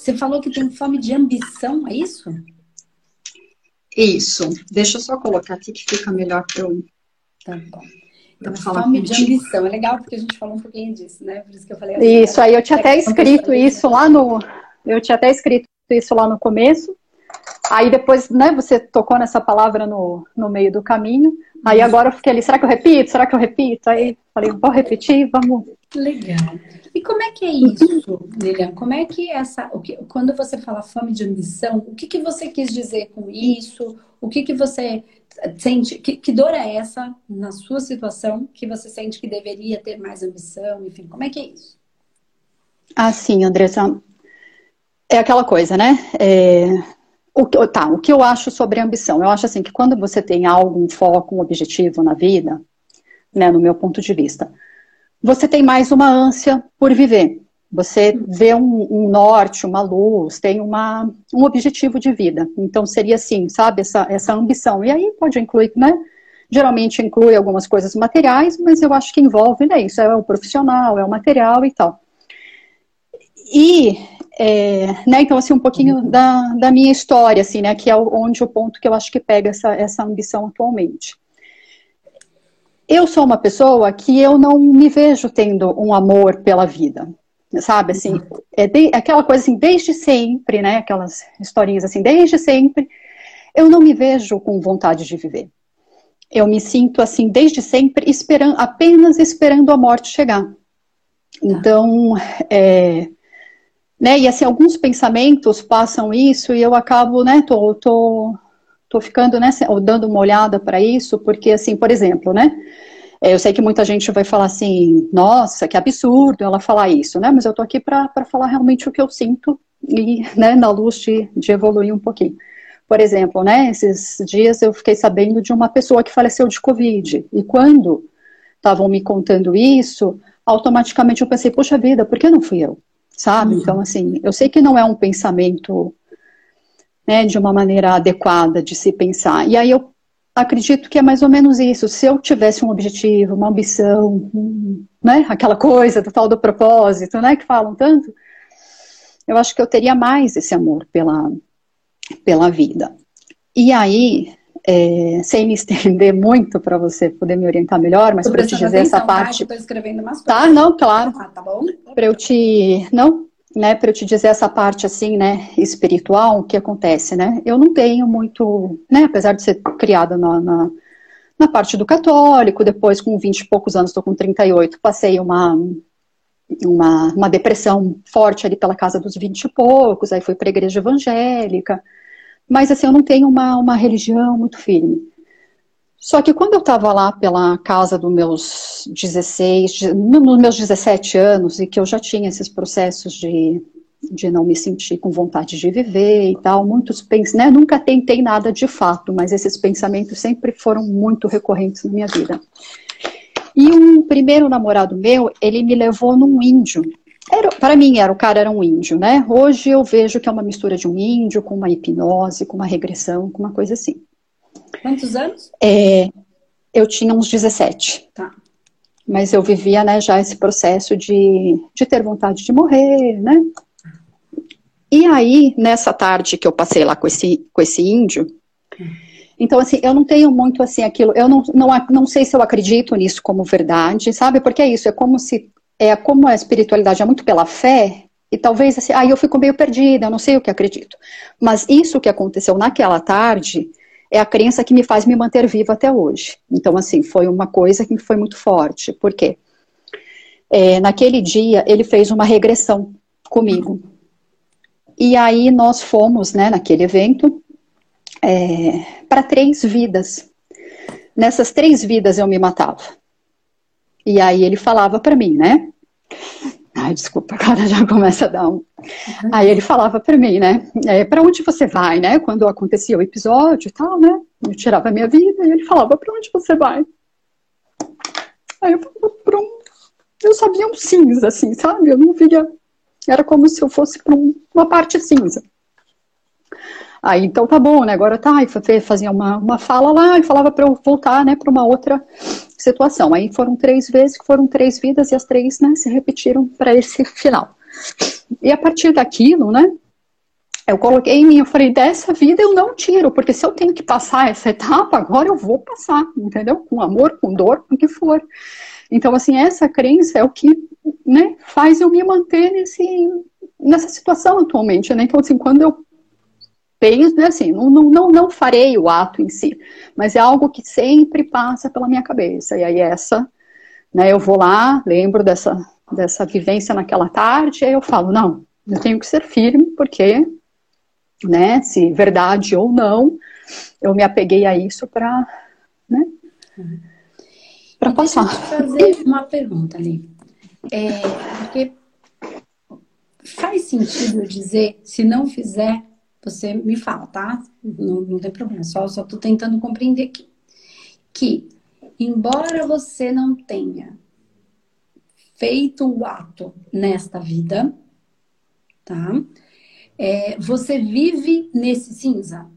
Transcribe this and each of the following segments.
Você falou que tem fome de ambição, é isso? Isso. Deixa eu só colocar aqui que fica melhor para eu. Tá bom. Então, fome de ambição. É legal porque a gente falou um pouquinho disso, né? Por isso que eu falei. Assim, isso, aí eu tinha até escrito isso lá no. Eu tinha até escrito isso lá no começo. Aí depois, né, você tocou nessa palavra no, no meio do caminho. Aí agora eu fiquei ali, será que eu repito? Será que eu repito? Aí falei, vou repetir, vamos. Legal. E como é que é isso, Lilian? Como é que essa. O que, quando você fala fome de ambição, o que, que você quis dizer com isso? O que, que você sente? Que, que dor é essa na sua situação que você sente que deveria ter mais ambição? Enfim, como é que é isso? Ah, sim, Andressa. É aquela coisa, né? É, o, tá, o que eu acho sobre ambição? Eu acho assim que quando você tem algo, um foco, um objetivo na vida, né, no meu ponto de vista, você tem mais uma ânsia por viver. Você vê um, um, norte, uma luz, tem uma, um objetivo de vida. Então seria assim, sabe, essa, essa ambição. E aí pode incluir, né? Geralmente inclui algumas coisas materiais, mas eu acho que envolve, né? Isso é o profissional, é o material e tal. E, é, né, então, assim, um pouquinho uhum. da, da minha história, assim, né, que é onde o ponto que eu acho que pega essa, essa ambição atualmente. Eu sou uma pessoa que eu não me vejo tendo um amor pela vida, sabe, assim, é de, aquela coisa assim, desde sempre, né, aquelas historinhas assim, desde sempre, eu não me vejo com vontade de viver. Eu me sinto assim, desde sempre, esperando, apenas esperando a morte chegar. Tá. Então, é, né? E assim, alguns pensamentos passam isso e eu acabo, né, tô, tô, tô ficando, né, dando uma olhada para isso, porque assim, por exemplo, né, é, eu sei que muita gente vai falar assim, nossa, que absurdo ela falar isso, né, mas eu tô aqui para falar realmente o que eu sinto e, né, na luz de, de evoluir um pouquinho. Por exemplo, né, esses dias eu fiquei sabendo de uma pessoa que faleceu de Covid, e quando estavam me contando isso, automaticamente eu pensei, poxa vida, por que não fui eu? sabe? Uhum. Então, assim, eu sei que não é um pensamento né, de uma maneira adequada de se pensar. E aí eu acredito que é mais ou menos isso. Se eu tivesse um objetivo, uma ambição, um, né, aquela coisa do tal do propósito, né, que falam tanto, eu acho que eu teria mais esse amor pela, pela vida. E aí, é, sem me estender muito para você poder me orientar melhor, mas para te dizer atenção, essa parte. Tá? escrevendo umas tá, coisas. Tá, não, claro. Ah, tá bom? Para eu te. Não, né, para eu te dizer essa parte assim, né, espiritual, o que acontece, né? Eu não tenho muito, né, apesar de ser criada na, na, na parte do católico, depois com 20 e poucos anos, estou com 38, passei uma, uma, uma depressão forte ali pela casa dos 20 e poucos, aí fui para a igreja evangélica, mas assim, eu não tenho uma, uma religião muito firme. Só que quando eu estava lá pela casa dos meus 16, nos meus 17 anos, e que eu já tinha esses processos de, de não me sentir com vontade de viver e tal, muitos pensamentos, né, nunca tentei nada de fato, mas esses pensamentos sempre foram muito recorrentes na minha vida. E um primeiro namorado meu, ele me levou num índio, para mim, era, o cara era um índio, né? Hoje eu vejo que é uma mistura de um índio com uma hipnose, com uma regressão, com uma coisa assim. Quantos anos? É, eu tinha uns 17. Tá. Mas eu vivia, né, já esse processo de, de ter vontade de morrer, né? E aí, nessa tarde que eu passei lá com esse, com esse índio, então, assim, eu não tenho muito, assim, aquilo, eu não, não, não sei se eu acredito nisso como verdade, sabe? Porque é isso, é como se é como a espiritualidade é muito pela fé, e talvez assim, aí eu fico meio perdida, eu não sei o que acredito. Mas isso que aconteceu naquela tarde é a crença que me faz me manter viva até hoje. Então, assim, foi uma coisa que foi muito forte. Por quê? É, naquele dia, ele fez uma regressão comigo. E aí nós fomos, né, naquele evento, é, para três vidas. Nessas três vidas eu me matava. E aí ele falava para mim, né? Ai, desculpa, agora já começa a dar um. Uhum. Aí ele falava para mim, né? É, para onde você vai, né? Quando acontecia o episódio e tal, né? Eu tirava a minha vida e ele falava: para onde você vai? Aí eu falava: para um. Eu sabia um cinza, assim, sabe? Eu não via. Era como se eu fosse para um, uma parte cinza. Aí, então tá bom, né? Agora tá, e fazia uma, uma fala lá e falava para eu voltar, né, para uma outra situação. Aí foram três vezes, que foram três vidas e as três, né, se repetiram para esse final. E a partir daquilo, né, Eu coloquei em mim, eu falei, dessa vida eu não tiro, porque se eu tenho que passar essa etapa, agora eu vou passar, entendeu? Com amor, com dor, com o que for. Então, assim, essa crença é o que né, faz eu me manter nesse, nessa situação atualmente, né? Então, assim, quando eu penso, né, assim, não, não, não farei o ato em si, mas é algo que sempre passa pela minha cabeça. E aí essa, né, eu vou lá, lembro dessa, dessa vivência naquela tarde, e aí eu falo, não, eu tenho que ser firme, porque né? Se verdade ou não, eu me apeguei a isso para, né? Para passar. Deixa eu fazer uma pergunta ali. É, porque faz sentido dizer, se não fizer, você me fala, tá? Não, não tem problema, só estou tentando compreender aqui. Que, embora você não tenha feito o ato nesta vida, tá? É, você vive nesse cinza?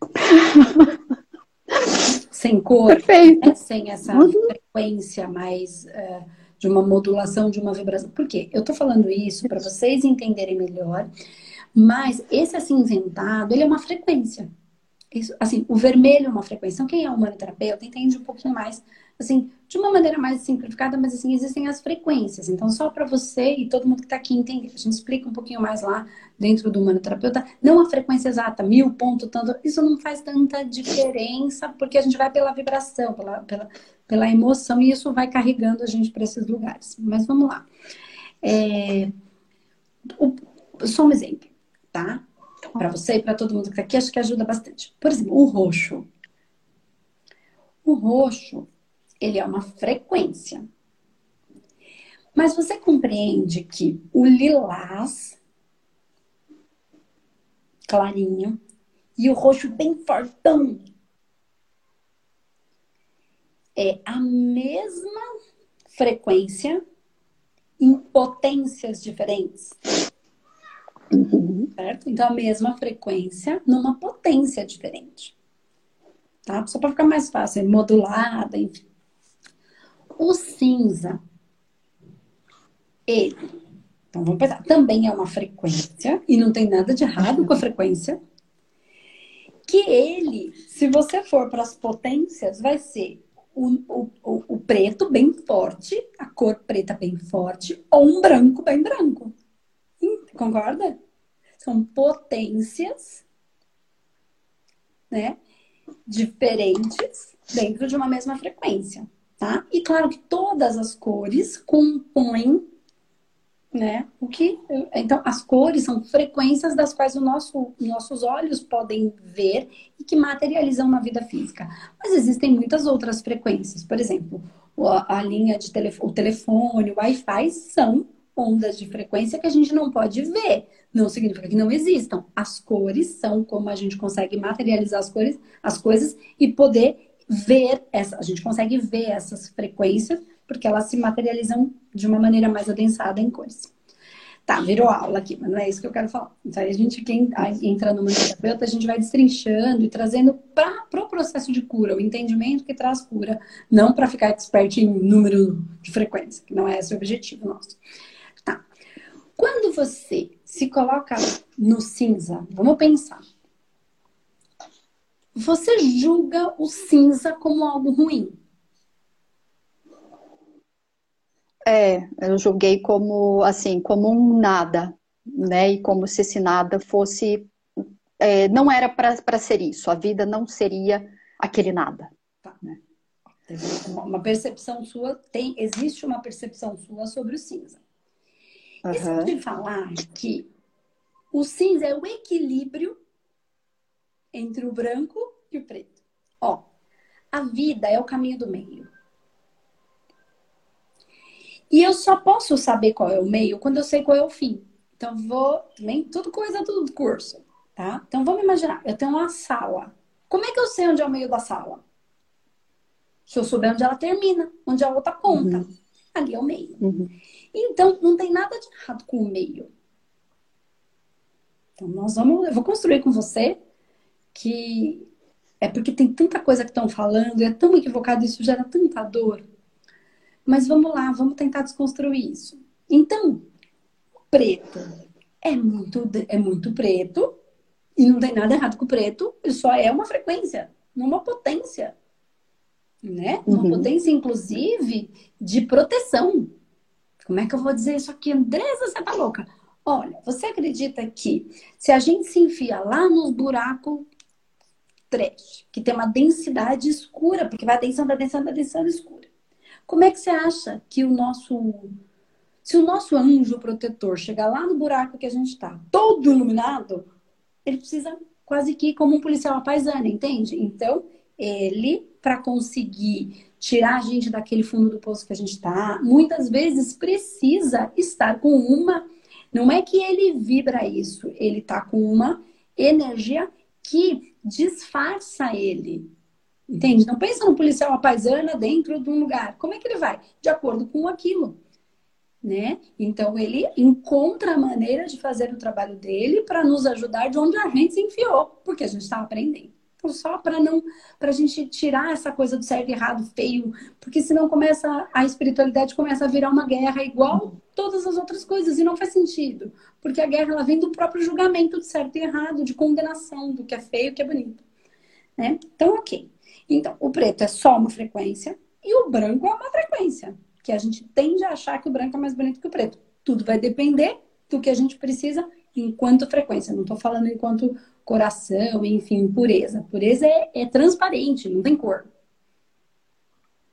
sem cor, né? sem essa uhum. frequência mais uh, de uma modulação, de uma vibração. Por quê? Eu tô falando isso para vocês entenderem melhor, mas esse acinzentado, ele é uma frequência. Isso, assim, o vermelho é uma frequência. Então, quem é humanoterapeuta entende um pouquinho mais assim, de uma maneira mais simplificada, mas assim, existem as frequências. Então, só para você e todo mundo que está aqui entender, a gente explica um pouquinho mais lá dentro do humanoterapeuta, não a frequência exata, mil ponto, tanto, isso não faz tanta diferença, porque a gente vai pela vibração, pela, pela, pela emoção, e isso vai carregando a gente para esses lugares. Mas vamos lá. É, o, só um exemplo, tá? Para você e para todo mundo que está aqui, acho que ajuda bastante. Por exemplo, o roxo. O roxo, ele é uma frequência. Mas você compreende que o lilás clarinho e o roxo bem fortão é a mesma frequência em potências diferentes. Uhum. Certo? Então, a mesma frequência numa potência diferente. Tá? Só para ficar mais fácil, modulada, enfim. O cinza, ele, então vamos pensar, também é uma frequência, e não tem nada de errado com a frequência, que ele, se você for para as potências, vai ser o, o, o, o, preto bem forte, a cor preta bem forte, ou um branco bem branco. Concorda? São potências, né? Diferentes dentro de uma mesma frequência tá? E claro que todas as cores compõem, né? O que então as cores são frequências das quais o nosso, nossos olhos podem ver e que materializam na vida física. Mas existem muitas outras frequências, por exemplo, a, linha de telefone, o telefone, o Wi-Fi são ondas de frequência que a gente não pode ver. Não significa que não existam. As cores são como a gente consegue materializar as cores, as coisas e poder ver essa, a gente consegue ver essas frequências porque elas se materializam de uma maneira mais adensada em cores. Tá, virou aula aqui, mas não é isso que eu quero falar. Então, a gente, quem entra no terapeuta, a gente vai destrinchando e trazendo para o pro processo de cura, o entendimento que traz cura, não para ficar expert em número de frequência, que não é esse o objetivo nosso. Quando você se coloca no cinza, vamos pensar, você julga o cinza como algo ruim? É, eu julguei como assim, como um nada, né? E como se esse nada fosse, é, não era para ser isso. A vida não seria aquele nada. Tá. Né? Uma percepção sua tem, existe uma percepção sua sobre o cinza. Uhum. E eu te falar que o cinza é o equilíbrio entre o branco e o preto. Ó, a vida é o caminho do meio. E eu só posso saber qual é o meio quando eu sei qual é o fim. Então vou, também tudo coisa do curso, tá? Então vamos imaginar, eu tenho uma sala. Como é que eu sei onde é o meio da sala? Se eu souber onde ela termina, onde a outra ponta. Uhum. Ali é o meio. Uhum. Então, não tem nada de errado com o meio. Então, nós vamos. Eu vou construir com você que é porque tem tanta coisa que estão falando, é tão equivocado, isso gera tanta dor. Mas vamos lá, vamos tentar desconstruir isso. Então, o preto é muito, é muito preto e não tem nada errado com o preto, só é uma frequência, uma potência. Né? Uma uhum. potência, inclusive, de proteção. Como é que eu vou dizer isso aqui? Andresa, você tá louca? Olha, você acredita que se a gente se enfia lá nos buracos trash, que tem uma densidade escura, porque vai adensando, adensando, adensando escura. Como é que você acha que o nosso. Se o nosso anjo protetor chegar lá no buraco que a gente está, todo iluminado, ele precisa quase que como um policial paisana, entende? Então, ele, para conseguir tirar a gente daquele fundo do poço que a gente está, muitas vezes precisa estar com uma. Não é que ele vibra isso, ele está com uma energia que disfarça ele. Entende? Não pensa no policial à paisana dentro de um lugar. Como é que ele vai? De acordo com aquilo. Né? Então ele encontra a maneira de fazer o trabalho dele para nos ajudar de onde a gente se enfiou, porque a gente está aprendendo. Então, só para não para a gente tirar essa coisa do certo errado feio, porque senão começa a espiritualidade começa a virar uma guerra igual todas as outras coisas e não faz sentido, porque a guerra ela vem do próprio julgamento de certo e errado, de condenação do que é feio, que é bonito, né? Então, ok. Então, o preto é só uma frequência e o branco é uma frequência, que a gente tende a achar que o branco é mais bonito que o preto. Tudo vai depender do que a gente precisa enquanto frequência. Não estou falando enquanto coração, enfim, pureza. Pureza é, é transparente, não tem cor.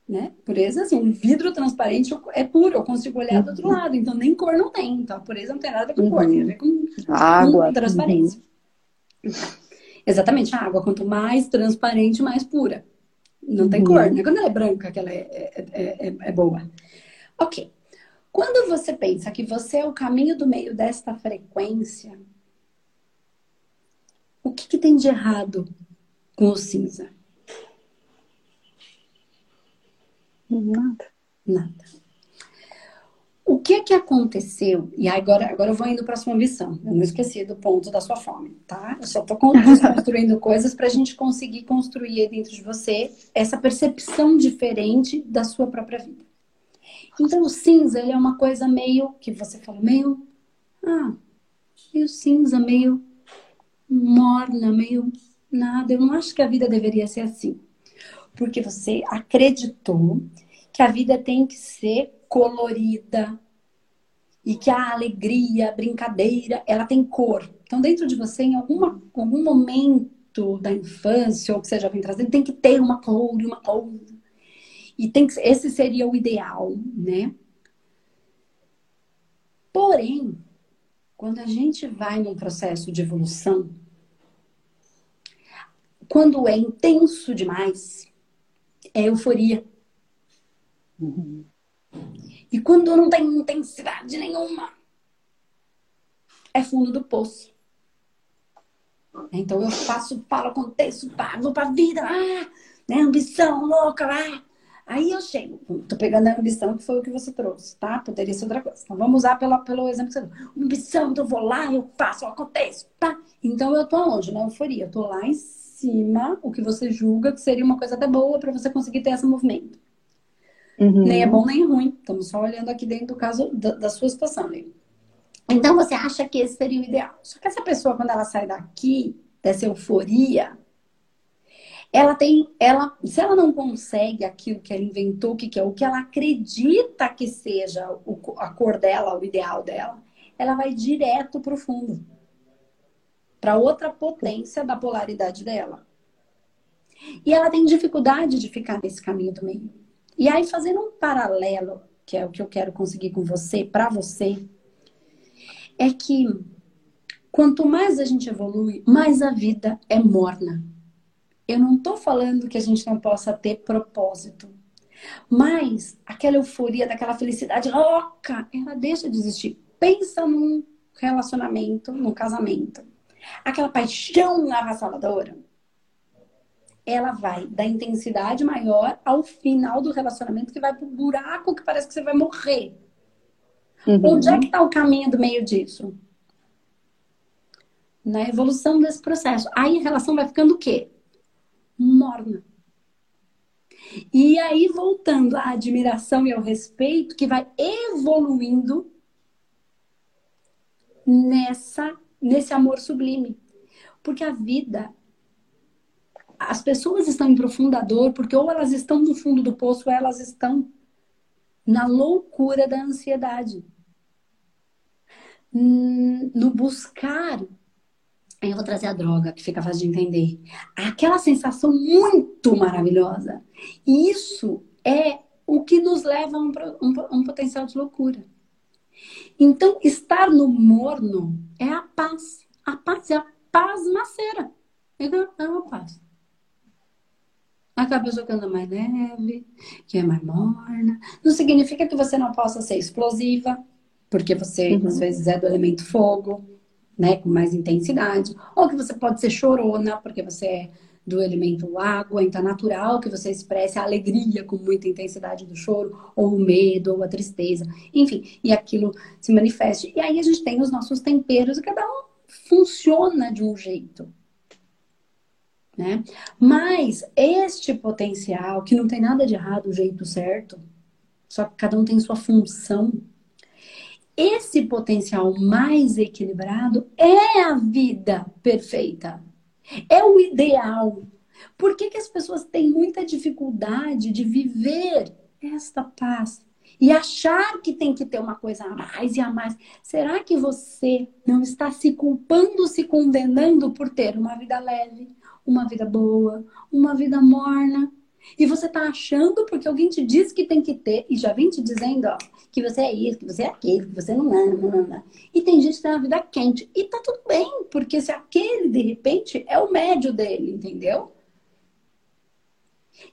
Né? Pureza, assim, um vidro transparente é puro, eu consigo olhar do outro uhum. lado, então nem cor não tem. Então a pureza não tem nada a ver com cor, tem a ver com, água. com transparência. Uhum. Exatamente, a água, quanto mais transparente, mais pura. Não tem uhum. cor, né? Quando ela é branca, que ela é, é, é, é, é boa. Ok. Quando você pensa que você é o caminho do meio desta frequência, o que, que tem de errado com o cinza? Nada. Nada. O que que aconteceu? E agora, agora eu vou indo para a sua ambição. Eu não esqueci do ponto da sua fome, tá? Eu só estou construindo coisas para a gente conseguir construir dentro de você essa percepção diferente da sua própria vida. Então, o cinza, ele é uma coisa meio, que você falou, meio, ah, meio cinza, meio morna, meio nada. Eu não acho que a vida deveria ser assim. Porque você acreditou que a vida tem que ser colorida e que a alegria, a brincadeira, ela tem cor. Então, dentro de você, em alguma, algum momento da infância, ou que você já vem trazendo, tem que ter uma cor e uma coisa. E tem que, esse seria o ideal, né? Porém, quando a gente vai num processo de evolução, quando é intenso demais, é euforia. Uhum. E quando não tem intensidade nenhuma, é fundo do poço. Então eu faço, falo, aconteço, vou pra vida, ah, né? Ambição louca, ah. Aí eu chego, tô pegando a ambição que foi o que você trouxe, tá? Poderia ser outra coisa. Então vamos usar pela, pelo exemplo que você deu. Ambição, então eu vou lá, eu faço, eu aconteço? Então eu tô onde? Na euforia. Eu tô lá em cima, o que você julga que seria uma coisa até boa para você conseguir ter esse movimento. Uhum. Nem é bom nem ruim. Estamos só olhando aqui dentro do caso da, da sua situação, né? Então você acha que esse seria o ideal. Só que essa pessoa, quando ela sai daqui, dessa euforia, ela tem, ela, se ela não consegue aquilo que ela inventou, que, que é o que ela acredita que seja o, a cor dela, o ideal dela, ela vai direto para o fundo, para outra potência da polaridade dela. E ela tem dificuldade de ficar nesse caminho do meio. E aí, fazendo um paralelo, que é o que eu quero conseguir com você, para você, é que quanto mais a gente evolui, mais a vida é morna. Eu não estou falando que a gente não possa ter propósito, mas aquela euforia, daquela felicidade louca, ela deixa de existir. Pensa num relacionamento, num casamento. Aquela paixão avassaladora, ela vai da intensidade maior ao final do relacionamento, que vai pro buraco que parece que você vai morrer. Uhum. Onde é que está o caminho do meio disso? Na evolução desse processo. Aí a relação vai ficando o quê? morna. E aí, voltando à admiração e ao respeito, que vai evoluindo nessa nesse amor sublime. Porque a vida as pessoas estão em profunda dor porque ou elas estão no fundo do poço ou elas estão na loucura da ansiedade. No buscar Aí eu vou trazer a droga, que fica fácil de entender. Aquela sensação muito maravilhosa. E isso é o que nos leva a um, um, um potencial de loucura. Então, estar no morno é a paz. A paz é a paz maceira. É uma paz. Aquela pessoa que anda mais leve, que é mais morna. Não significa que você não possa ser explosiva, porque você, uhum. às vezes, é do elemento fogo né, com mais intensidade, ou que você pode ser chorona, porque você é do elemento água, então é natural que você expresse a alegria com muita intensidade do choro, ou o medo, ou a tristeza, enfim, e aquilo se manifeste. E aí a gente tem os nossos temperos, e cada um funciona de um jeito. Né? Mas este potencial, que não tem nada de errado, o jeito certo, só que cada um tem sua função esse potencial mais equilibrado é a vida perfeita. É o ideal. Por que, que as pessoas têm muita dificuldade de viver esta paz? E achar que tem que ter uma coisa a mais e a mais. Será que você não está se culpando, se condenando por ter uma vida leve, uma vida boa, uma vida morna? E você está achando porque alguém te diz que tem que ter e já vem te dizendo, ó, que você é isso, que você é aquilo, que você não é, não, não, não. E tem gente que tem uma vida quente. E tá tudo bem, porque se aquele, de repente, é o médio dele, entendeu?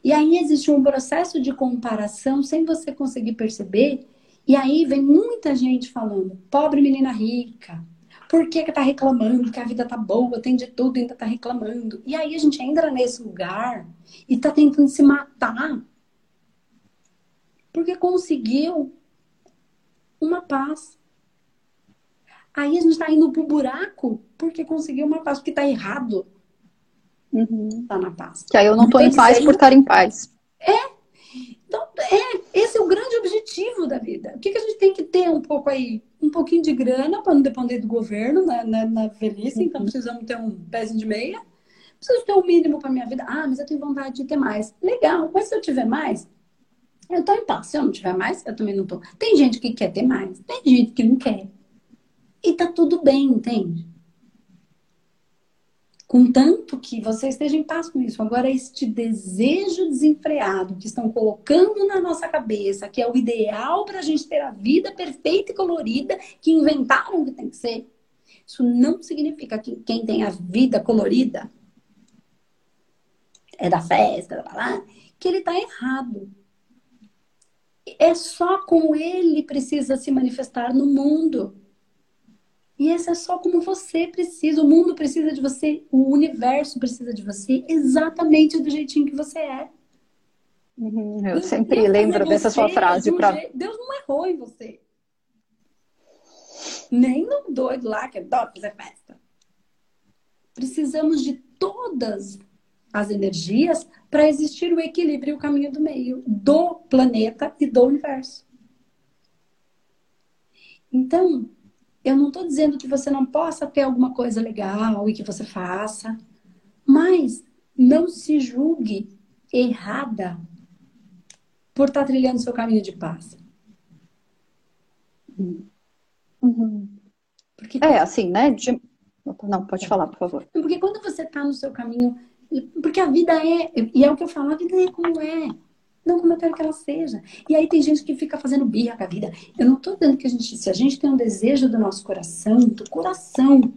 E aí existe um processo de comparação sem você conseguir perceber. E aí vem muita gente falando, pobre menina rica, por que, que tá reclamando que a vida tá boa, tem de tudo e ainda tá reclamando? E aí a gente entra nesse lugar e tá tentando se matar. Porque conseguiu uma paz. Aí a gente tá indo pro buraco porque conseguiu uma paz, porque tá errado. Uhum. Tá na paz. Que aí eu não tô em paz por estar em paz. É, então, é, esse é o grande objetivo da vida. O que, que a gente tem que ter um pouco aí? Um pouquinho de grana para não depender do governo na, na, na velhice, então uhum. precisamos ter um pezinho de meia. Preciso ter o um mínimo para minha vida. Ah, mas eu tenho vontade de ter mais. Legal, mas se eu tiver mais, eu tô em paz. Se eu não tiver mais, eu também não tô. Tem gente que quer ter mais, tem gente que não quer. E tá tudo bem, entende? Contanto que você esteja em paz com isso. Agora, este desejo desenfreado que estão colocando na nossa cabeça, que é o ideal para a gente ter a vida perfeita e colorida, que inventaram que tem que ser, isso não significa que quem tem a vida colorida é da festa, lá, que ele está errado. É só como ele precisa se manifestar no mundo. E esse é só como você precisa. O mundo precisa de você, o universo precisa de você exatamente do jeitinho que você é. Uhum, eu sempre lembro dessa sua frase. Pra... Deus não errou em você. Nem no doido lá que adora fazer festa. Precisamos de todas as energias para existir o equilíbrio e o caminho do meio do planeta e do universo. Então, eu não estou dizendo que você não possa ter alguma coisa legal e que você faça, mas não se julgue errada por estar tá trilhando seu caminho de paz. Uhum. Porque, é, assim, né? De... Não, pode falar, por favor. Porque quando você está no seu caminho. Porque a vida é. E é o que eu falo, a vida é como é. Não como eu quero que ela seja. E aí tem gente que fica fazendo birra com a vida. Eu não estou dizendo que a gente, se a gente tem um desejo do nosso coração, do coração,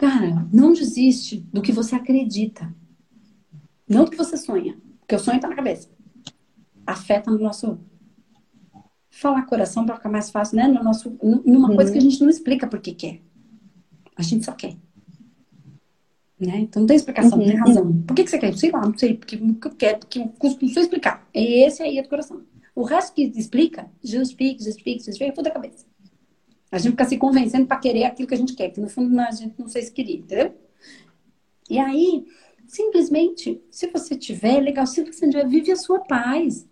cara, não desiste do que você acredita. Não do que você sonha. Porque o sonho está na cabeça. Afeta no nosso. Falar coração para ficar mais fácil, né? No nosso, numa uhum. coisa que a gente não explica por que quer. A gente só quer. Né? Então não tem explicação, uhum. não tem razão. Por que, que você quer? Sei lá, não sei, porque eu quero, porque eu não sei explicar. Esse aí é do coração. O resto que explica, justifica, justifica, justifica, é tudo da cabeça. A gente fica se convencendo para querer aquilo que a gente quer, que no fundo a gente não sei se queria, entendeu? E aí, simplesmente, se você tiver, legal, se você tiver, vive a sua paz.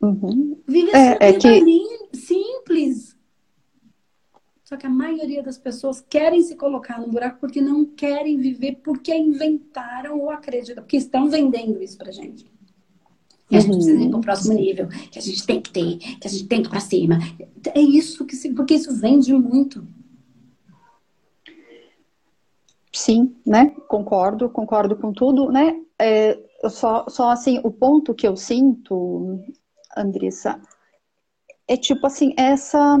Uhum. Vive a é, sua é, vida que... linda simples. Só que a maioria das pessoas querem se colocar no buraco porque não querem viver, porque inventaram ou acreditam, porque estão vendendo isso pra gente. Que a gente precisa ir pro próximo nível, que a gente tem que ter, que a gente tem que ir pra cima. É isso que se, porque isso vende muito. Sim, né? Concordo, concordo com tudo, né? É, só, só assim, o ponto que eu sinto, Andressa, é tipo assim, essa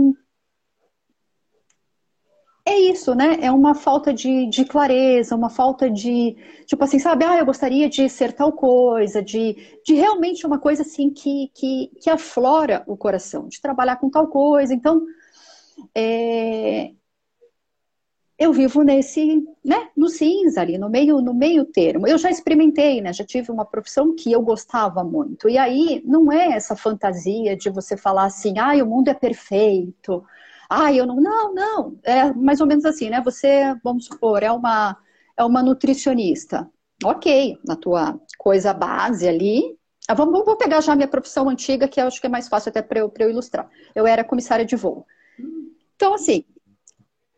é isso, né? É uma falta de, de, clareza, uma falta de, tipo assim, sabe? Ah, eu gostaria de ser tal coisa, de, de realmente uma coisa assim que, que, que aflora o coração, de trabalhar com tal coisa. Então, é, eu vivo nesse, né, no cinza ali, no meio, no meio termo. Eu já experimentei, né? Já tive uma profissão que eu gostava muito. E aí não é essa fantasia de você falar assim, ah, o mundo é perfeito ah, eu não, não, não. É mais ou menos assim, né? Você, vamos supor, é uma, é uma nutricionista. Ok, na tua coisa base ali. Ah, vamos, vamos pegar já a minha profissão antiga, que eu acho que é mais fácil até para eu, eu ilustrar. Eu era comissária de voo. Então, assim,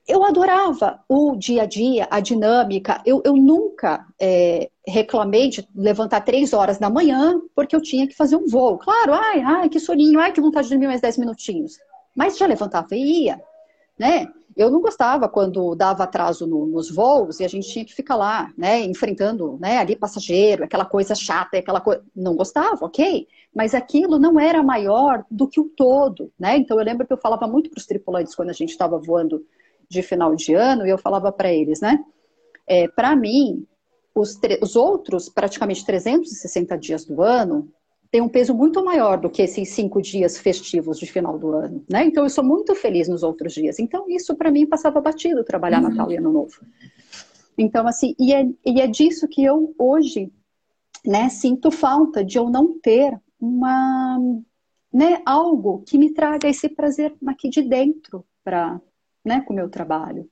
eu adorava o dia a dia, a dinâmica. Eu, eu nunca é, reclamei de levantar três horas da manhã porque eu tinha que fazer um voo. Claro, ai, ai, que soninho, ai, que vontade de dormir mais dez minutinhos. Mas já levantava e ia, né? Eu não gostava quando dava atraso no, nos voos e a gente tinha que ficar lá, né, enfrentando, né, ali passageiro, aquela coisa chata, aquela coisa. Não gostava, ok? Mas aquilo não era maior do que o todo, né? Então eu lembro que eu falava muito para os tripulantes quando a gente estava voando de final de ano e eu falava para eles, né? É, para mim, os, os outros praticamente 360 dias do ano tem um peso muito maior do que esses cinco dias festivos de final do ano, né? Então eu sou muito feliz nos outros dias. Então isso para mim passava batido trabalhar uhum. Natal e Ano Novo. Então assim, e é, e é disso que eu hoje, né, sinto falta de eu não ter uma, né, algo que me traga esse prazer aqui de dentro para, né, com o meu trabalho.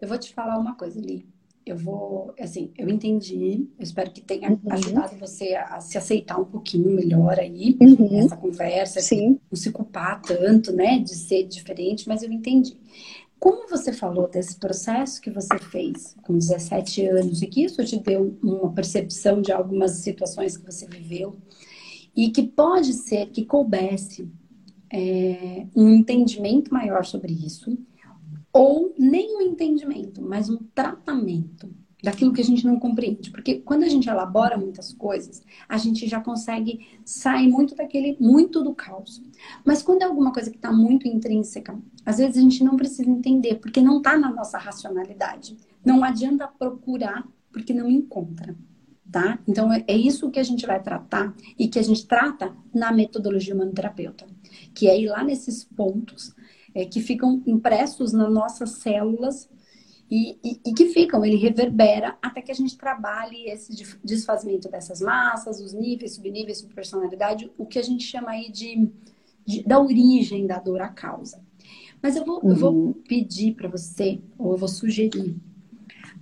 Eu vou te falar uma coisa, Li eu vou, assim, eu entendi, eu espero que tenha uhum. ajudado você a, a, se aceitar um pouquinho melhor aí, uhum. nessa conversa, Sim. não se culpar tanto, né, de ser diferente, mas eu entendi. Como você falou desse processo que você fez com 17 anos e que isso te deu uma percepção de algumas situações que você viveu e que pode ser que coubesse é, um entendimento maior sobre isso, ou nem um entendimento, mas um tratamento daquilo que a gente não compreende. Porque quando a gente elabora muitas coisas, a gente já consegue sair muito daquele, muito do caos. Mas quando é alguma coisa que está muito intrínseca, às vezes a gente não precisa entender, porque não está na nossa racionalidade. Não adianta procurar, porque não encontra. Tá? Então é, é isso que a gente vai tratar e que a gente trata na metodologia humanoterapeuta, que é ir lá nesses pontos é, que ficam impressos nas nossas células e, e, e, que ficam, ele reverbera até que a gente trabalhe esse desfazimento dessas massas, os níveis, subníveis, subpersonalidade, o que a gente chama aí de, de da origem da dor, a causa. Mas eu vou, uhum. eu vou uhum. pedir para você, ou eu vou sugerir,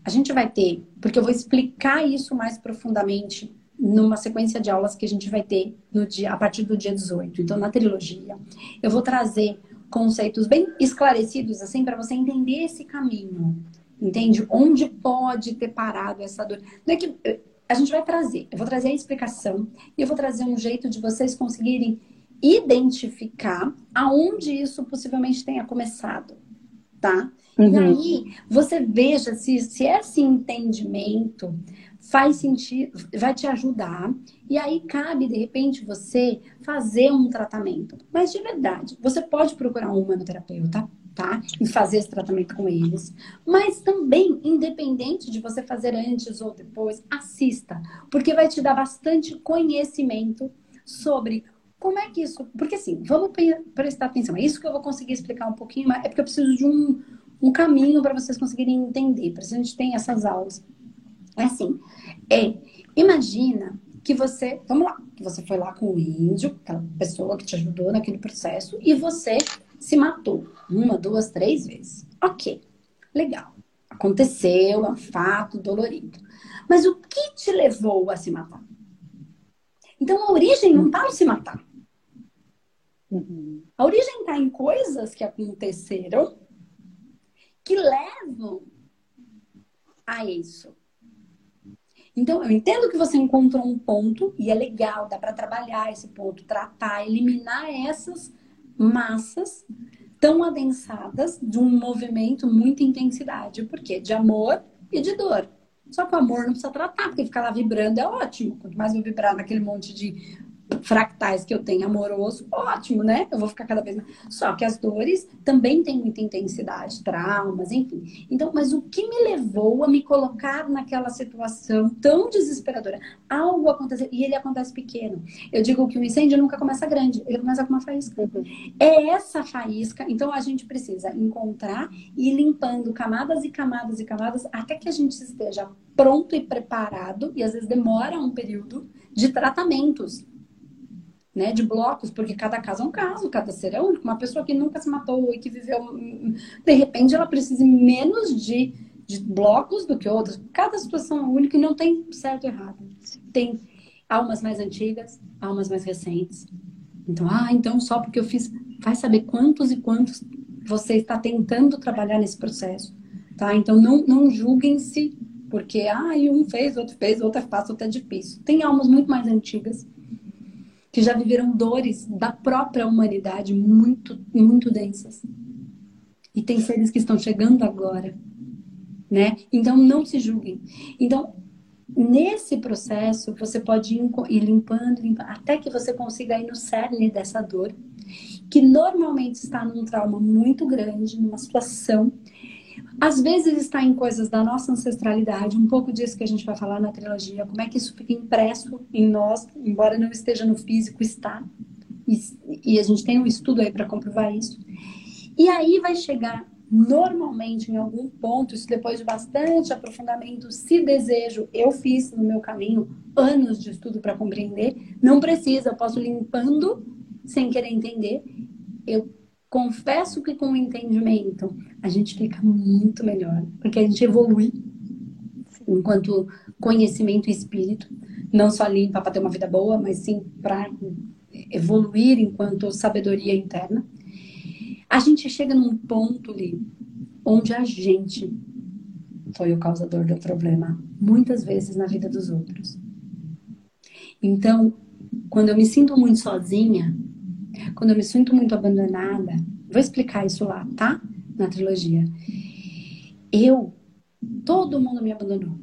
a gente vai ter, porque eu vou explicar isso mais profundamente numa sequência de aulas que a gente vai ter no dia, a partir do dia 18. Então, na trilogia, eu vou trazer conceitos bem esclarecidos, assim, para você entender esse caminho. Entende? Onde pode ter parado essa dor. Não é que a gente vai trazer, eu vou trazer a explicação e eu vou trazer um jeito de vocês conseguirem identificar aonde isso possivelmente tenha começado, tá? Uhum. E aí você veja se, se esse entendimento faz sentido, vai te ajudar. E aí cabe, de repente, você fazer um tratamento. Mas de verdade, você pode procurar um humanoterapeuta, tá? E fazer esse tratamento com eles. Mas também, independente de você fazer antes ou depois, assista. Porque vai te dar bastante conhecimento sobre como é que isso. Porque assim, vamos prestar atenção. É isso que eu vou conseguir explicar um pouquinho, mas é porque eu preciso de um, um caminho para vocês conseguirem entender. Para a gente tem essas aulas. É assim, é, imagina que você, vamos lá, que você foi lá com o índio, aquela pessoa que te ajudou naquele processo, e você se matou uma, duas, três vezes. Ok, legal. Aconteceu, é um fato dolorido. Mas o que te levou a se matar? Então a origem não está no se matar. A origem está em coisas que aconteceram que levam a isso. Então, eu entendo que você encontrou um ponto e é legal, dá para trabalhar esse ponto, tratar, eliminar essas massas tão adensadas de um movimento muita intensidade. Por quê? De amor e de dor. Só que o amor não precisa tratar, porque ficar lá vibrando é ótimo. Quanto mais eu vibrar naquele monte de fractais que eu tenho amoroso, ótimo, né? Eu vou ficar cada vez mais. Só que as dores também têm muita intensidade, traumas, enfim. Então, mas o que me levou a me colocar naquela situação tão desesperadora? Algo aconteceu, e ele acontece pequeno. Eu digo que o incêndio nunca começa grande, ele começa com uma faísca. Uhum. É essa faísca, então a gente precisa encontrar e ir limpando camadas e camadas e camadas até que a gente esteja pronto e preparado, e às vezes demora um período de tratamentos né, de blocos, porque cada caso é um caso, cada ser é único. Uma pessoa que nunca se matou e que viveu, de repente, ela precisa menos de, de blocos do que outras. Cada situação é única e não tem certo e errado. Tem almas mais antigas, almas mais recentes. Então, ah, então só porque eu fiz, vai saber quantos e quantos você está tentando trabalhar nesse processo, tá? Então não, não julguem-se porque ah, um fez, outro fez, outro é fácil, outro é difícil. Tem almas muito mais antigas que já viveram dores da própria humanidade muito, muito densas. E tem seres que estão chegando agora, né? Então não se julguem. Então, nesse processo, você pode ir limpando, limpando, até que você consiga ir no cerne dessa dor, que normalmente está num trauma muito grande, numa situação às vezes está em coisas da nossa ancestralidade, um pouco disso que a gente vai falar na trilogia, como é que isso fica impresso em nós, embora não esteja no físico, está. E, e a gente tem um estudo aí para comprovar isso. E aí vai chegar normalmente em algum ponto, isso depois de bastante aprofundamento, se desejo, eu fiz no meu caminho anos de estudo para compreender, não precisa, eu posso limpando sem querer entender, eu confesso que com o entendimento a gente fica muito melhor, porque a gente evolui enquanto conhecimento e espírito, não só ali para ter uma vida boa, mas sim para evoluir enquanto sabedoria interna. A gente chega num ponto ali onde a gente foi o causador do problema, muitas vezes na vida dos outros. Então, quando eu me sinto muito sozinha, quando eu me sinto muito abandonada, vou explicar isso lá, tá? Na trilogia. Eu, todo mundo me abandonou.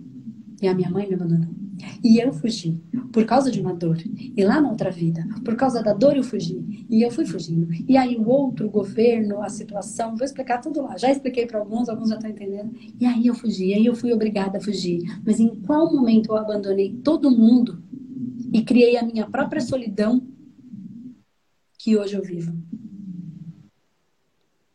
E a minha mãe me abandonou. E eu fugi por causa de uma dor. E lá na outra vida, por causa da dor eu fugi. E eu fui fugindo. E aí o outro, o governo, a situação, vou explicar tudo lá. Já expliquei para alguns, alguns já estão entendendo. E aí eu fugi, aí eu fui obrigada a fugir. Mas em qual momento eu abandonei todo mundo e criei a minha própria solidão que hoje eu vivo.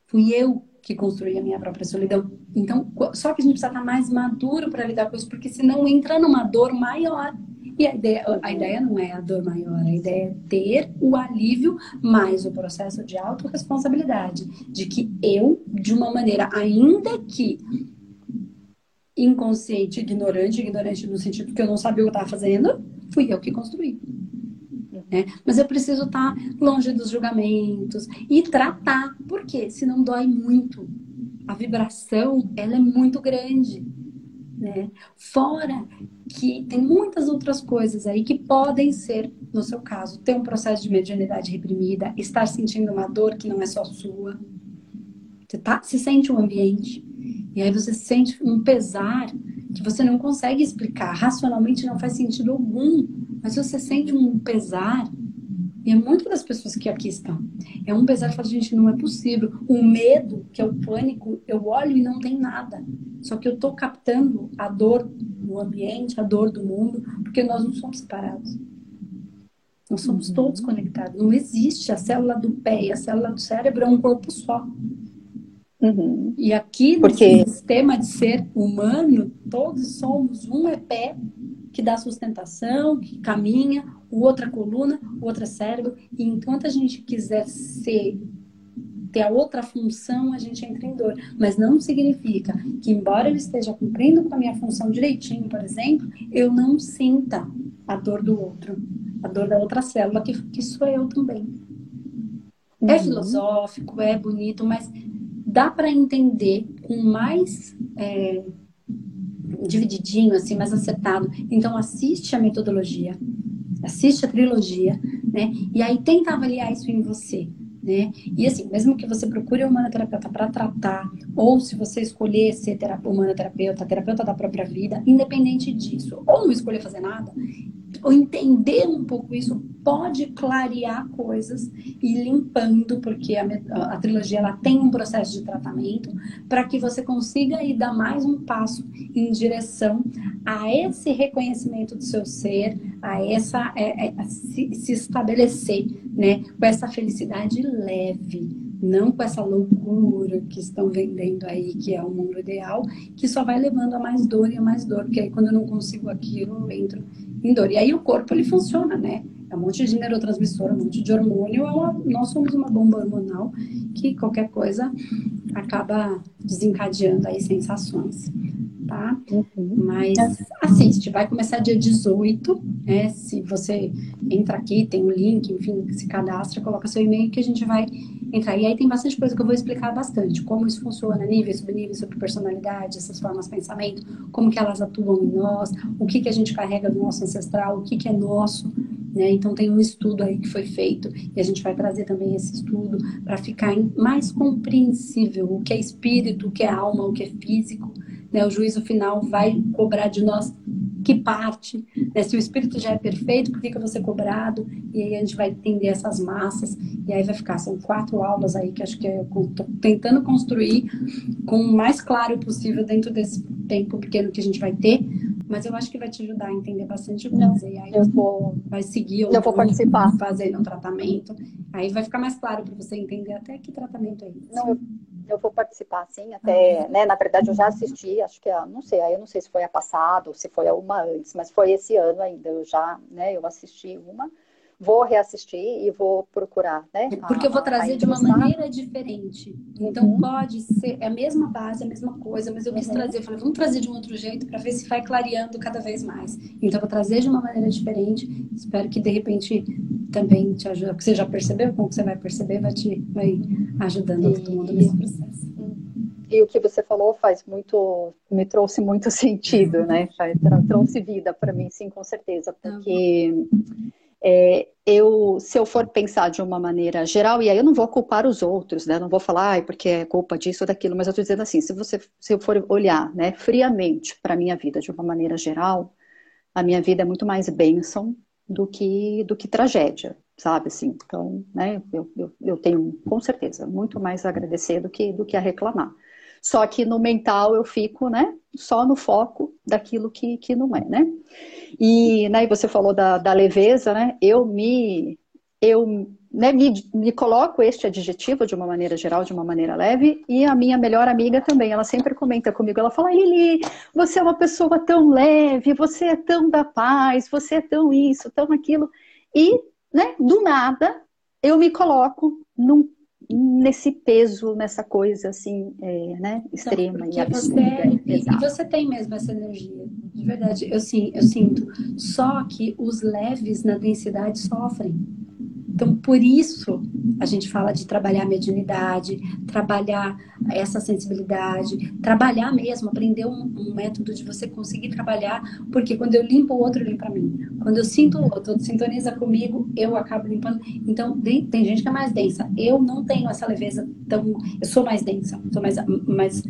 Fui eu que construí a minha própria solidão. Então, só que a gente precisa estar mais maduro para lidar com isso, porque senão entra numa dor maior. E a ideia, a ideia não é a dor maior, a ideia é ter o alívio mais o processo de autorresponsabilidade. De que eu, de uma maneira, ainda que inconsciente, ignorante, ignorante no sentido que eu não sabia o que eu estava fazendo, fui eu que construí. Né? Mas eu preciso estar longe dos julgamentos e tratar, porque senão dói muito. A vibração, ela é muito grande. Né? Fora que tem muitas outras coisas aí que podem ser, no seu caso, ter um processo de mediunidade reprimida, estar sentindo uma dor que não é só sua. Você tá, se sente um ambiente, e aí você sente um pesar que você não consegue explicar, racionalmente não faz sentido algum, mas você sente um pesar, e é muito das pessoas que aqui estão. É um pesar que fala, gente, não é possível. O medo, que é o pânico, eu olho e não tem nada. Só que eu estou captando a dor do ambiente, a dor do mundo, porque nós não somos separados. Nós somos uhum. todos conectados. Não existe a célula do pé e a célula do cérebro é um corpo só. Uhum. E aqui no Porque... sistema de ser humano, todos somos um é pé que dá sustentação, que caminha, o outro é coluna, o outro é cérebro. E enquanto a gente quiser ser ter a outra função, a gente entra em dor. Mas não significa que, embora eu esteja cumprindo com a minha função direitinho, por exemplo, eu não sinta a dor do outro, a dor da outra célula, que, que sou eu também. É filosófico, é bonito, mas dá para entender com mais é, divididinho, assim, mais acertado. Então assiste a metodologia, assiste a trilogia, né? E aí tenta avaliar isso em você. Né? E assim, mesmo que você procure um humanoterapeuta para tratar, ou se você escolher ser humanoterapeuta, terapeuta da própria vida, independente disso, ou não escolher fazer nada, ou entender um pouco isso pode clarear coisas e limpando, porque a, a, trilogia ela tem um processo de tratamento para que você consiga ir dar mais um passo em direção a esse reconhecimento do seu ser, a essa é, é, a se, se estabelecer, né, com essa felicidade leve, não com essa loucura que estão vendendo aí, que é o mundo ideal, que só vai levando a mais dor e a mais dor, porque aí quando eu não consigo aquilo, eu entro em dor. E aí o corpo ele funciona, né? É um monte de neurotransmissor, um monte de hormônio, é uma, nós somos uma bomba hormonal que qualquer coisa acaba desencadeando aí sensações tá? Uhum. Mas assiste, vai começar dia 18, né? Se você entra aqui, tem um link, enfim, se cadastra, coloca seu e-mail que a gente vai entrar. E aí tem bastante coisa que eu vou explicar bastante, como isso funciona, níveis, subníveis, sobre personalidade, essas formas de pensamento, como que elas atuam em nós, o que que a gente carrega do nosso ancestral, o que que é nosso, né? Então tem um estudo aí que foi feito e a gente vai trazer também esse estudo para ficar mais compreensível o que é espírito, o que é alma, o que é físico, né? O juízo final vai cobrar de nós que parte, né? Se o espírito já é perfeito, por que, que eu vou ser cobrado? E aí a gente vai entender essas massas, e aí vai ficar, são quatro aulas aí que acho que eu tô tentando construir com o mais claro possível dentro desse tempo pequeno que a gente vai ter, mas eu acho que vai te ajudar a entender bastante coisa. E aí eu vou, vai seguir eu vou participar. fazendo um tratamento. Aí vai ficar mais claro para você entender até que tratamento é esse. Não, eu eu vou participar, sim, até, né, na verdade eu já assisti, acho que, a, não sei, aí eu não sei se foi a passada ou se foi a uma antes, mas foi esse ano ainda, eu já, né, eu assisti uma, vou reassistir e vou procurar, né? Porque a, eu vou trazer de uma maneira diferente. Então uhum. pode ser é a mesma base, a mesma coisa, mas eu quis uhum. trazer, falei, vamos trazer de um outro jeito para ver se vai clareando cada vez mais. Então eu vou trazer de uma maneira diferente. Espero que de repente também te ajude, porque você já percebeu, como você vai perceber, vai te vai ajudando e, todo mundo nesse processo. E o que você falou faz muito, me trouxe muito sentido, né? Trouxe vida para mim, sim, com certeza, porque uhum é, eu, se eu for pensar de uma maneira geral, e aí eu não vou culpar os outros, né? Não vou falar, ah, porque é culpa disso ou daquilo, mas eu estou dizendo assim, se você, se eu for olhar, né, friamente para a minha vida de uma maneira geral, a minha vida é muito mais bênção do que do que tragédia, sabe assim? Então, né, eu, eu, eu tenho com certeza muito mais a agradecer do que do que a reclamar. Só que no mental eu fico, né, só no foco daquilo que, que não é, né? E, né, você falou da, da leveza, né? Eu me, eu, né, me, me coloco este adjetivo de uma maneira geral, de uma maneira leve, e a minha melhor amiga também, ela sempre comenta comigo, ela fala, Lili, você é uma pessoa tão leve, você é tão da paz, você é tão isso, tão aquilo, e, né, do nada, eu me coloco num nesse peso, nessa coisa assim, é, né, extrema Não, e absurda. Você, e, e, você tem mesmo essa energia, de verdade. Eu sim, eu sinto. Só que os leves na densidade sofrem. Então, por isso, a gente fala de trabalhar a mediunidade, trabalhar essa sensibilidade, trabalhar mesmo, aprender um, um, método de você conseguir trabalhar, porque quando eu limpo o outro, limpa mim. Quando eu sinto o outro, sintoniza comigo, eu acabo limpando. Então, tem, gente que é mais densa. Eu não tenho essa leveza tão. Eu sou mais densa, sou mais. mais,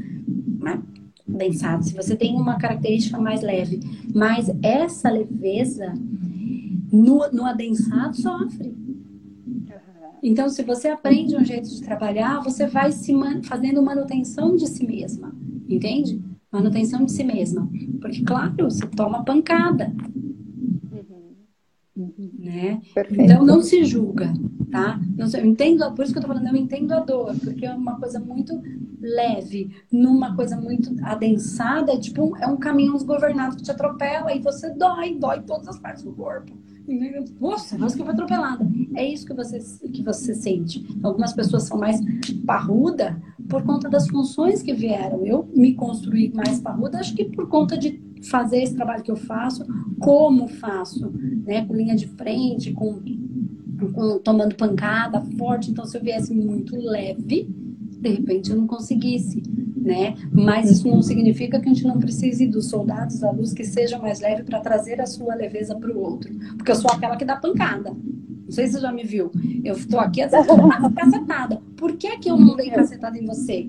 mais densada. Se você tem uma característica mais leve, mas essa leveza no, no adensado sofre. Então, se você aprende um jeito de trabalhar, você vai se man fazendo manutenção de si mesma, entende? Manutenção de si mesma. Porque, claro, você toma pancada. Uhum. Né? Então, não se julga, tá? Não eu entendo, por isso que eu tô falando, eu entendo a dor, porque é uma coisa muito leve, numa coisa muito adensada, é tipo, é um caminho desgovernado que te atropela e você dói, dói todas as partes do corpo. Nossa, nossa, que foi atropelada. É isso que você, que você sente. Algumas pessoas são mais parruda por conta das funções que vieram. Eu me construí mais parruda, acho que por conta de fazer esse trabalho que eu faço, como faço, né? Com linha de frente, com tomando pancada forte. Então, se eu viesse muito leve, de repente eu não conseguisse, né? Mas isso não significa que a gente não precise dos soldados da luz que sejam mais leves para trazer a sua leveza para o outro. Porque eu sou aquela que dá pancada. Não sei se você já me viu. Eu estou aqui às vezes cacetada. Por que, que eu não dei cacetada em você?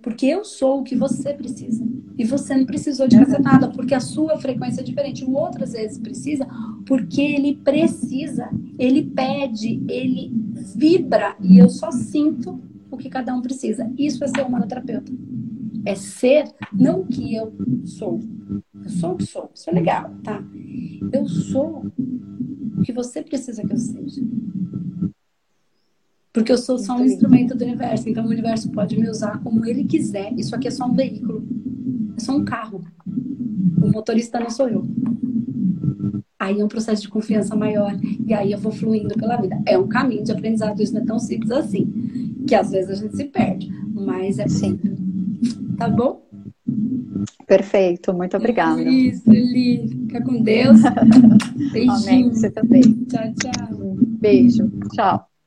Porque eu sou o que você precisa. E você não precisou de cacetada, porque a sua frequência é diferente. O outro, às vezes, precisa porque ele precisa, ele pede, ele vibra. E eu só sinto que cada um precisa. Isso é ser humanoterapeuta. É ser, não o que eu sou. Eu sou o que sou. Isso é legal, tá? Eu sou o que você precisa que eu seja. Porque eu sou só um instrumento do universo, então o universo pode me usar como ele quiser. Isso aqui é só um veículo, é só um carro. O motorista não sou eu. Aí é um processo de confiança maior e aí eu vou fluindo pela vida. É um caminho de aprendizado, isso não é tão simples assim, que às vezes a gente se perde, mas é possível. Tá bom? Perfeito, muito obrigada. Isso, Li. Fica com Deus. Beijinho. Amém, você também. Tchau, tchau. Beijo. Tchau.